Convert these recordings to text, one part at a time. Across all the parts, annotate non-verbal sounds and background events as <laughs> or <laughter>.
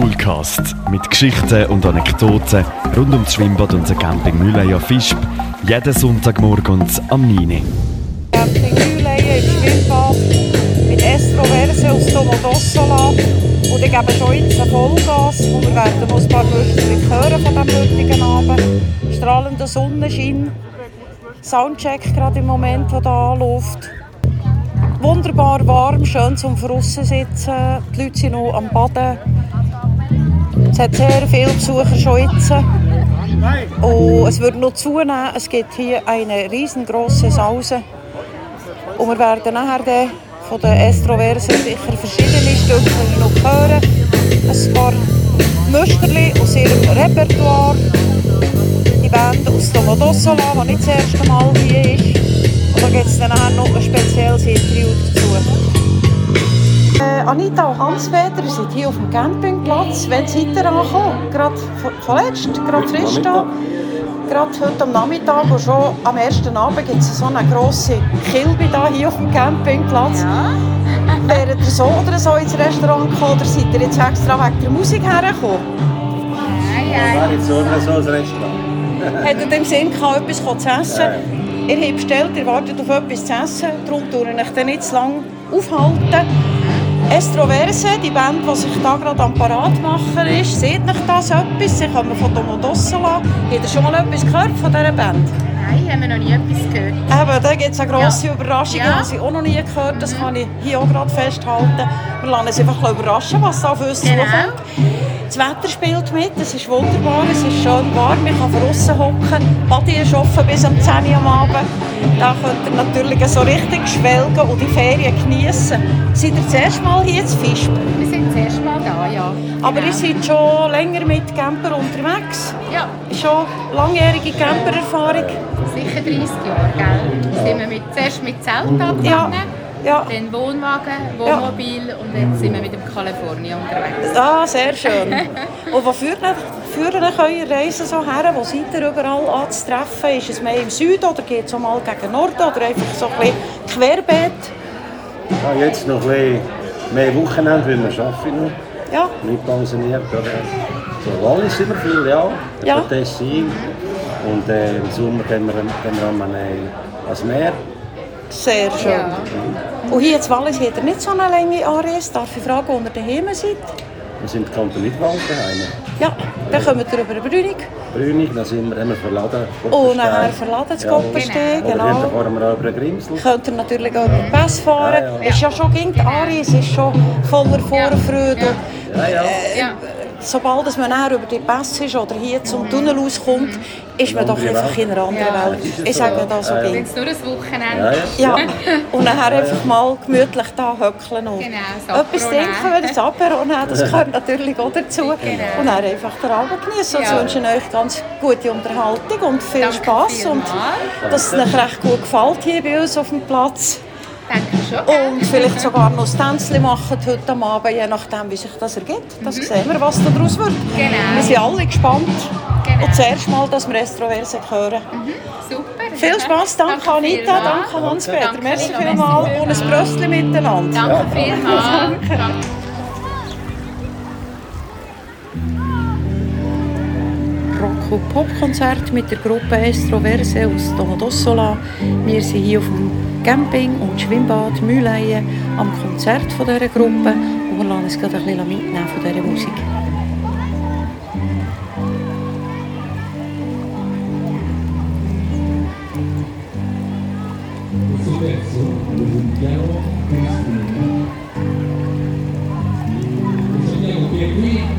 Poolcast mit Geschichten und Anekdoten rund ums Schwimmbad und den Camping Mühleier Fischb. Jeden Sonntagmorgen am 9. Camping Mühleier im Schwimmbad mit Estroverse aus Domodossola. Und ich gebe schon jetzt Vollgas und wir werden noch ein paar Wörter hören von diesem heutigen Abend. Strahlender Sonnenschein. Soundcheck gerade im Moment, der da anläuft. Wunderbar warm, schön zum Draussen sitzen. Die Leute sind noch am Baden. Es hat sehr viele Besucher schon jetzt. Und es wird noch zunehmen. Es gibt hier eine riesengroße Sause. Und wir werden nachher dann von den Estroversen sicher verschiedene Stücke noch hören. Ein paar Musterli aus ihrem Repertoire. Die Band aus Domodossola, die nicht das erste Mal hier ist. Und da gibt es dann noch ein spezielles Interview dazu. Äh, Anita und Hans-Peter sind hier auf dem Campingplatz. Wann seid ihr angekommen? Gerade vorletzt, gerade frisch da. Gerade heute am Nachmittag und schon am ersten Abend gibt es so eine grosse Kilbe da hier auf dem Campingplatz. Ja. Wäret ihr so oder so ins Restaurant gekommen oder seid ihr jetzt extra wegen der Musik hergekommen? Nein, nein. jetzt so oder so ein Restaurant. Hättet ihr im Sinn gehabt, etwas zu essen? Ja, ja. Ihr habt bestellt, ihr wartet auf etwas zu essen, darum tue ich euch dann nicht zu lange aufhalten. Estroverse, die Band, die sich da gerade am Parat machen ist, seht euch das etwas? Sie kommen von Domodossola. Habt ihr schon mal etwas gehört von dieser Band? Nein, haben wir noch nie etwas gehört. Eben, da gibt es eine grosse Ja. Überraschung, Ja. die habe ich auch noch nie gehört. Das kann ich hier auch gerade festhalten. Wir lassen uns einfach überraschen, was da auf uns Genau. zukommt. Das Wetter spielt mit, es ist wunderbar, es ist schön warm, ich kann draußen hocken. Badi ist offen bis um 10 Uhr am Abend. Da könnt ihr natürlich so richtig schwelgen und die Ferien genießen. Seid ihr das erste Mal hier zu Fisch? Wir sind das erste Mal da, ja. Aber Genau. ihr seid schon länger mit Camper unterwegs. Ja, Schon langjährige Campererfahrung. sicher 30 Jahre, gell? Sind wir mit, zuerst mit Zelt angefangen, Ja, ja. dann Wohnwagen, Wohnmobil und jetzt sind wir mit dem California unterwegs. Ah, sehr schön. <laughs> Und wo führen, führen euch eure Reisen so her? Wo seid ihr überall anzutreffen? Ist es mehr im Süden oder geht es auch mal gegen Norden oder einfach so ein bisschen querbeet? Ja, jetzt noch ein bisschen mehr Wochenende, weil wir arbeiten noch. Ja, Nicht pensioniert. Oder? So Wallis sind wir viel, ja. Ja. Tessin. Und äh, im Sommer gehen wir, gehen wir einmal äh, ans Meer. Sehr schön. Ja. Und hier in Wallis habt ihr nicht so eine lange Anreise. Darf ich fragen, wo ihr daheim seid? Wir sind Kanton Nidwald daheim. Ja, dann kommt ihr über Brünig Brünig, dann sind wir immer verladen. und nachher verladen das Ja. Koppensteg. Oder Genau. hinten fahren wir auch über Grimsel. Könnt ihr natürlich auch über den Pass fahren. Ja, ja. Ist ja schon ging die Anreise ist schon voller Vorfreude. Ja. Ja, ja. Sobald man näher über die Pass ist oder hier zum Tunnel auskommt, ist man doch einfach in einer anderen. Welt. Ich sage das so. Wenn ging. es nur ein Wochenende Ja, und nachher einfach mal gemütlich da höckeln und Genau, etwas trinken, nehmen. das Apero nehmen, das gehört natürlich auch dazu. Genau. Und dann einfach den Abend genießen. Und Ja. wünsche euch ganz gute Unterhaltung und viel Danke Spass und dass es euch recht gut gefällt hier bei uns auf dem Platz. Denke ich schon. gell? Und vielleicht sogar noch ein Tänzchen machen heute Abend, je nachdem, wie sich das ergibt. Das sehen wir, was daraus wird. Mhm. Genau. Wir sind alle gespannt. Genau. Und das erste Mal, dass wir Estroverse hören. Super. Viel Spass, <laughs> danke Anita, vielmals. danke Hans-Peter. Danke Merci vielmals. und ein Bröstchen miteinander. Danke vielmals. Danke. Rock- und Popkonzert mit der Gruppe Estroverse aus Domodossola. Wir sind hier auf dem Camping und Schwimmbad Mühleien am Konzert von dieser Gruppe und wir lassen uns gerade ein bisschen mitnehmen von dieser Musik. Qui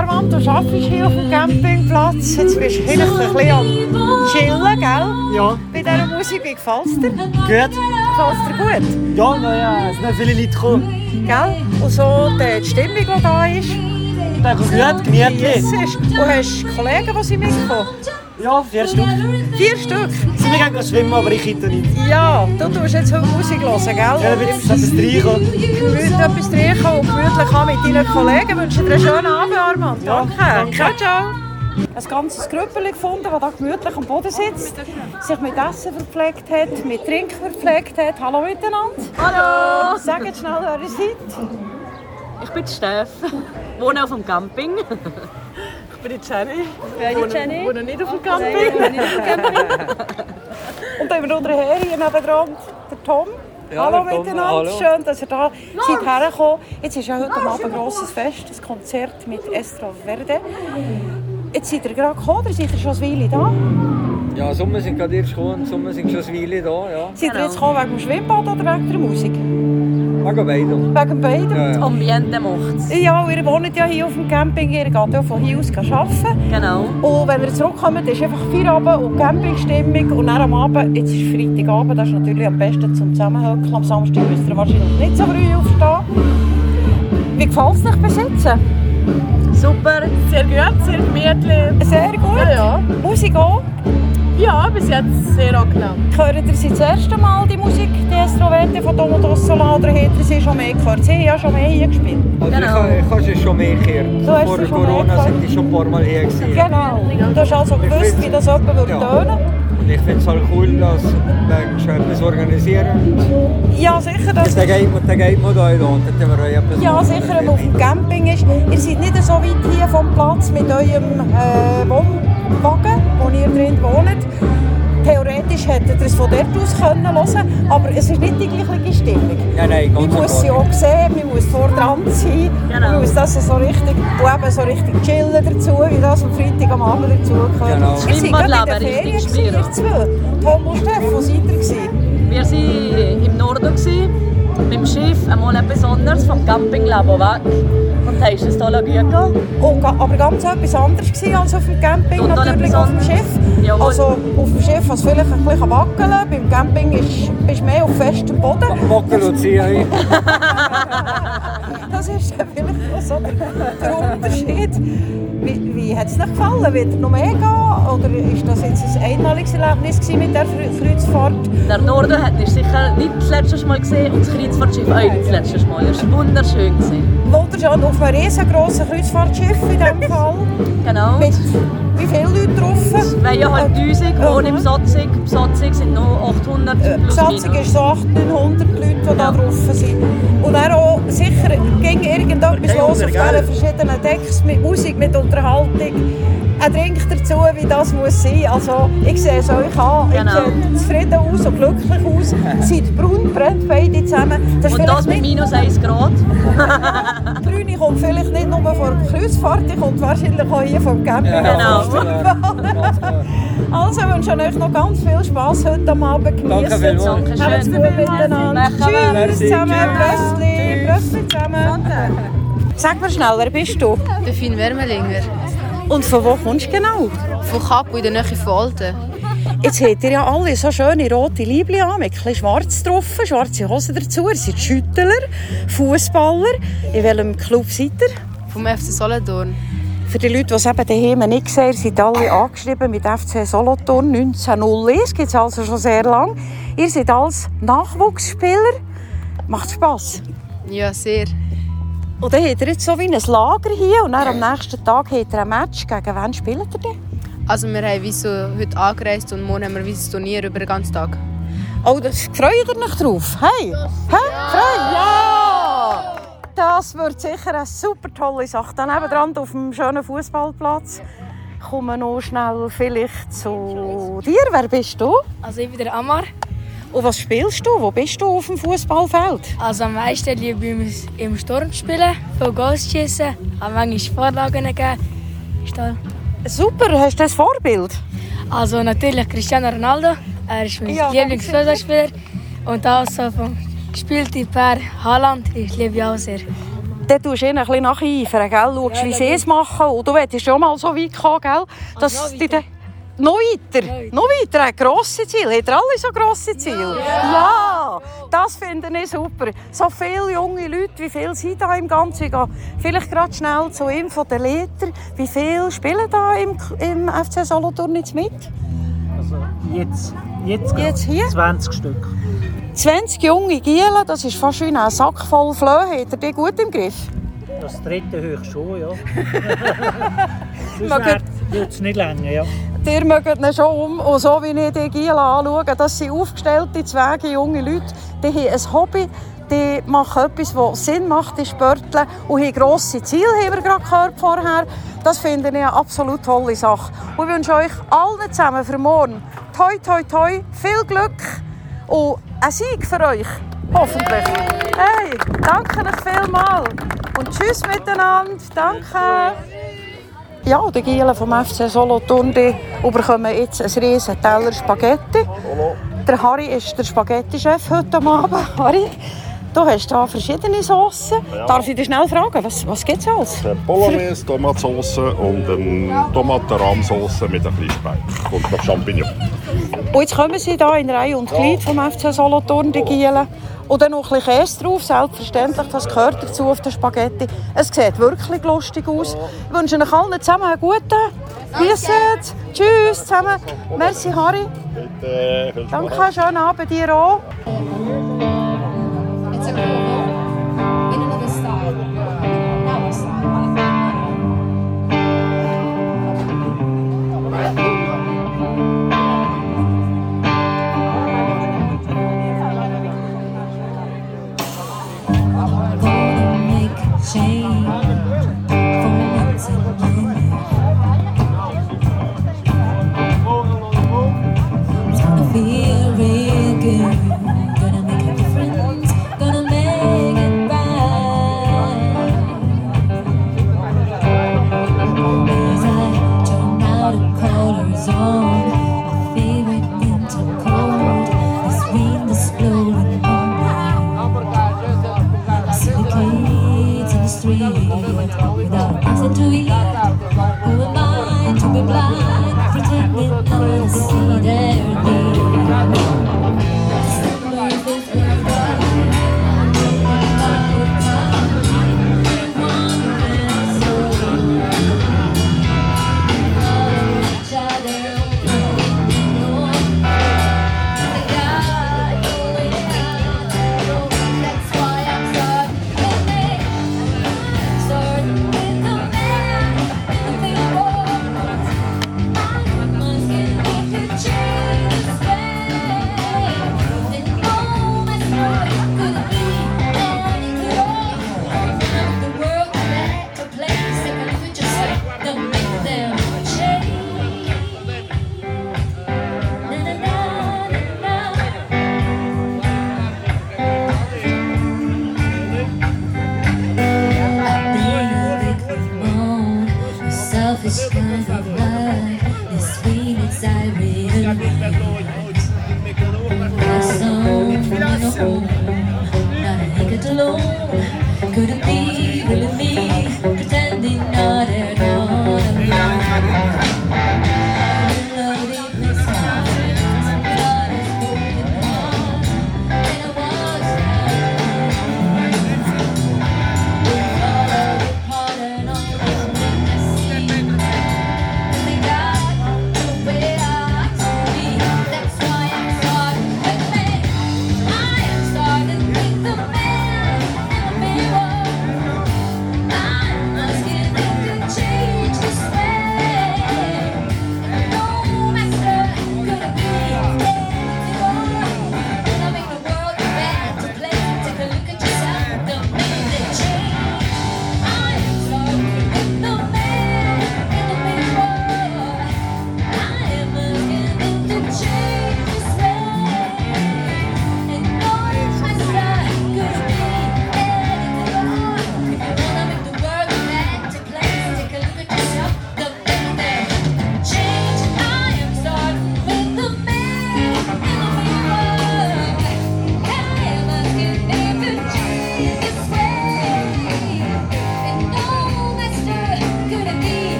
Armand, du arbeitest hier auf dem Campingplatz. Jetzt bist du vielleicht ein bisschen am Chillen, gell? Ja, Bei dieser Musik, wie gefällt es dir? gut. Gefällt es dir gut? Ja, naja, es sind viele Leute gekommen. Gell? Und so die, Stimmung, die da ist. Ich denke, gut, gemütlich. Du hast Kollegen, die sind mitgekommen? Ja, vier Stück. Vier Stück? Wir gehen schwimmen, aber ich hitte nicht. Ja, du tust jetzt heute Musik hören, gell? Ja, ein bisschen etwas reinkommen. Gemütlich etwas trinken und gemütlich haben mit deinen Kollegen. Ich wünsche dir einen schönen Abend, Armand. Ja, Danke. danke. Ciao, ciao. Ein ganzes Grüppel gefunden, das hier gemütlich am Boden sitzt, sich mit Essen verpflegt hat, mit Trinken verpflegt hat. Hallo miteinander. Hallo. Sagt schnell, wer ihr seid. Ich bin Steff, wohne auf dem Camping. Bin die Jenny. Bin die Jenny. wohne nicht auf dem Camping. Und dann haben wir unsere Herren hier nebenan, der Tom. Ja, hallo miteinander, hallo. schön, dass ihr da seid hergekommen. Jetzt ist ja heute Abend ein grosses Fest, ein Konzert mit Estro Verde. Jetzt seid ihr gerade gekommen, oder seid ihr schon eine Weile da? Ja, Sommer sind gerade erst gekommen, Sommer sind schon eine Weile da, ja. Seid ihr jetzt gekommen wegen dem Schwimmbad oder wegen der Musik? Wegen beiden. Wegen beiden? Ja, ja. Ambiente macht's. Ja, ihr wohnt ja hier auf dem Camping, ihr geht ja von hier aus arbeiten. Genau. Und wenn ihr zurückkommt, ist einfach Feierabend und Campingstimmung. Und dann am Abend, jetzt ist Freitagabend, das ist natürlich am besten zum Zusammenhocken. Am Samstag müsst ihr wahrscheinlich nicht so früh aufstehen. Wie gefällt es euch bis jetzt? Super. Sehr gut, sehr gemütlich. Sehr gut. Ja, ja. Musik auch. Ja, bis jetzt sehr angenehm. Ihr sie das erste Mal, die Musik, die Estrovete von Domo Dossola, oder ihr sie schon mehr gehört? Sie haben ja schon mehr hier gespielt. Also Genau. ich, habe- ich habe sie schon mehr gehört. Du Vor Corona sind die schon ein paar Mal hier gewesen. Genau. Du hast also gewusst, wie das jemand würde Ja. tönen Und ich finde es halt cool, dass wir schon etwas organisieren. Ja, sicher. Das Dann geht man, dann geht man da und dann wir etwas Ja, machen. sicher, wenn man auf dem Camping ist. Ihr seid nicht so weit hier vom Platz mit eurem äh, Wohnwagen, wo ihr drin wohnt. Theoretisch hättet ihr es von dort aus können hören aber es ist nicht die gleiche Stimmung. Nein, nein, Man muss sie auch sehen, man muss vor dran sein, Genau. man muss das so richtig, und eben so richtig chillen dazu, wie das am Freitag am Abend dazu gehört. Genau. Ihr seid gerade in den Ferien, gewesen, ihr zwei. Tom und Steff, wo seid ihr? gewesen? Wir waren im Norden, gewesen, mit dem Schiff, einmal etwas anderes, vom Campingleben weg. Und da ist es hier gut gegangen. Oh, ga- aber ganz etwas anderes gewesen als auf dem Camping, Und natürlich auf dem. Schiff. Jawohl. Also auf dem Schiff was vielleicht ein bisschen wackeln, beim Camping ist, bist du mehr auf festem Boden. Wackel und ziehen. <laughs> <laughs> Das ist vielleicht auch so der, Unterschied. Wie, wie hat es dir gefallen? Wird er noch mehr gehen? Oder ist das jetzt ein einmaliges Erlebnis mit der Kre- Kreuzfahrt? Der Norden hat wir sicher nicht das letzte Mal gesehen und das Kreuzfahrtschiff auch nicht das letzte Mal. Es war wunderschön. Wunderschön, auf einem riesengroßen Kreuzfahrtschiff in diesem Fall. <laughs> Genau. Mit wie viele Leute drauf? Zweieinhalbtausend ohne Mhm. Besatzung. Besatzung sind noch 800 Die plus minus. ist so 800, 900 Leute, die da Ja. drauf sind. Und dann auch sicher ging irgendetwas los auf diesen verschiedenen Decks mit Musik, mit Unterhaltung. Ein Drink dazu, wie das muss sein. Also ich sehe es euch an. Genau. Ihr seht zufrieden aus und glücklich aus. <laughs> Seid braun, brennt beide zusammen. Das Und das mit minus 1 Grad. <laughs> Brüne kommt vielleicht nicht nur von der Kreuzfahrt, die kommt wahrscheinlich auch hier vom Camping. <laughs> Genau. Also ich wünsche euch noch ganz viel Spass heute am Abend. Danke Geniessen. vielmals. Dankeschön. Habt's gut miteinander. Merci. Tschüss Merci. zusammen. Bröstli. Bröstli zusammen. Sag mir schnell, wer bist du? Der Finn Wermelinger. Und von wo kommst du genau? Von Kapo in der Nähe von Alten. Jetzt habt ihr ja alle so schöne rote Liebli an, mit ein bisschen schwarz drauf, schwarze Hosen dazu. Ihr seid Schüttler, Fußballer. In welchem Club seid ihr? Vom FC Solothurn. Für die Leute, die es eben daheim nicht sehen, sind alle angeschrieben mit FC Solothurn 1901. gibt es also schon sehr lange. Ihr seid als Nachwuchsspieler. Macht Spass. Ja, sehr. Und dann habt ihr jetzt so wie ein Lager hier und dann am nächsten Tag habt ihr ein Match. Gegen wen spielt ihr denn? Also wir haben wie so heute angereist und morgen haben wir wie ein Turnier über den ganzen Tag. Oh, das freut ihr euch drauf? Hey? Hä? Freu? Ja! Das wird sicher eine super tolle Sache. Dann dran auf dem schönen Fußballplatz. Kommen wir noch schnell vielleicht zu dir. Wer bist du? Also ich bin der Amar. Und was spielst du? Wo bist du auf dem Fußballfeld? Also am meisten liebe ich im Sturm spielen, viel Goals schießen, manchmal Vorlagen. Ist toll. Super, hast du ein Vorbild? Also natürlich Cristiano Ronaldo, er ist mein Ja, Lieblingsfußballspieler. Und auch so vom Spieltyp her Haaland, ich liebe ihn auch sehr. dann tust du ihnen ein bisschen nacheifern, gell? Schaust, wie sie es machen. Und du willst schon mal so weit kommen, gell? Dass die dann- noch weiter, noch weiter, er hat grosse Ziele. Hat er alle so grosse Ziele? Ja, das finde ich super. So viele junge Leute, wie viele sind da im Ganzen? Ich gehe vielleicht gerade schnell zu ihm von den Leiter. Wie viele spielen da im, im FC Solothurn jetzt mit? Jetzt, jetzt, Jetzt hier? 20 Stück. 20 junge Gielen, das ist fast wie ein Sack voll Flöhe. Hat er die gut im Griff? Das dritte höchst schon, ja. <laughs> Sonst wird es nicht länger, ja. Ihr mögt ihn schon um. Und so wie ich die Gielen anschaue, das sind aufgestellte, zwege junge Leute, die haben ein Hobby, die machen etwas, das Sinn macht, die Sporteln und haben grosse Ziele, haben wir gerade gehört vorher. Das finde ich eine absolut tolle Sache. Und ich wünsche euch allen zusammen für morgen toi, toi, toi, viel Glück und ein Sieg für euch. Hoffentlich. Hey, danke euch vielmals. Und tschüss miteinander. Danke. Ja, die Gielen vom FC Solothurn bekommen jetzt ein riesen Teller Spaghetti. Der Harry ist der Spaghetti-Chef heute Abend. <laughs> Harry, du hast hier verschiedene Soßen. Ja. Darf ich dich schnell fragen, was, was gibt es alles? Bolognese, Tomatsauce und eine Tomaten-Rahmsauce mit ein bisschen Speck und noch Champignons. Und jetzt kommen sie hier in Reihe und Glied vom FC Solothurn, die Gielen. Und dann noch ein bisschen Käse drauf, selbstverständlich, das gehört dazu auf den Spaghetti. Es sieht wirklich lustig aus. Ich wünsche euch allen zusammen einen guten Grüße. Tschüss zusammen. Merci Harry. Danke, schönen Abend dir auch.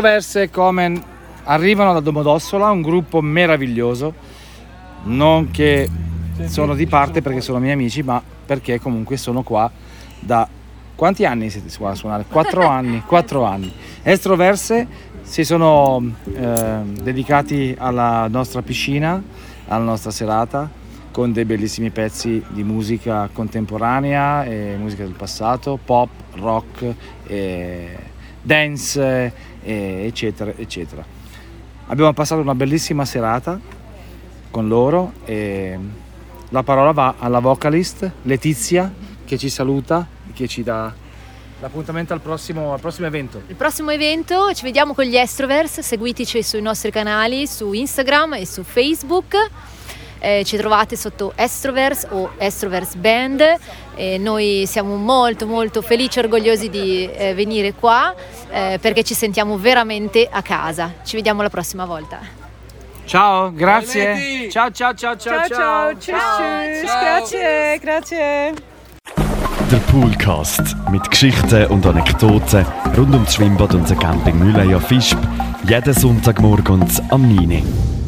Extroverse come arrivano da Domodossola, un gruppo meraviglioso, non che sono di parte perché sono miei amici, ma perché comunque sono qua da quanti anni siete qua a suonare? Quattro <laughs> anni, quattro anni. Estroverse si sono eh, dedicati alla nostra piscina, alla nostra serata con dei bellissimi pezzi di musica contemporanea e musica del passato, pop, rock, dance, eccetera, eccetera. Abbiamo passato una bellissima serata con loro e la parola va alla vocalist Letizia che ci saluta e che ci dà l'appuntamento al prossimo, al prossimo evento. Il prossimo evento ci vediamo con gli Estrovers, seguiteci sui nostri canali su Instagram e su Facebook. Eh, ci trovate sotto Estrovers o Estrovers Band e noi siamo molto molto felici e orgogliosi di eh, venire qua eh, perché ci sentiamo veramente a casa. Ci vediamo la prossima volta. Ciao, grazie. Ciao ciao ciao ciao Ciao, ciao. Tschüss, tschüss. Grazie, grazie. Der Poolcast mit Geschichten und Anekdoten rund ums Schwimmbad und den Camping Mühleier Fischb. Jeden Sonntagmorgen am 9. Uhr.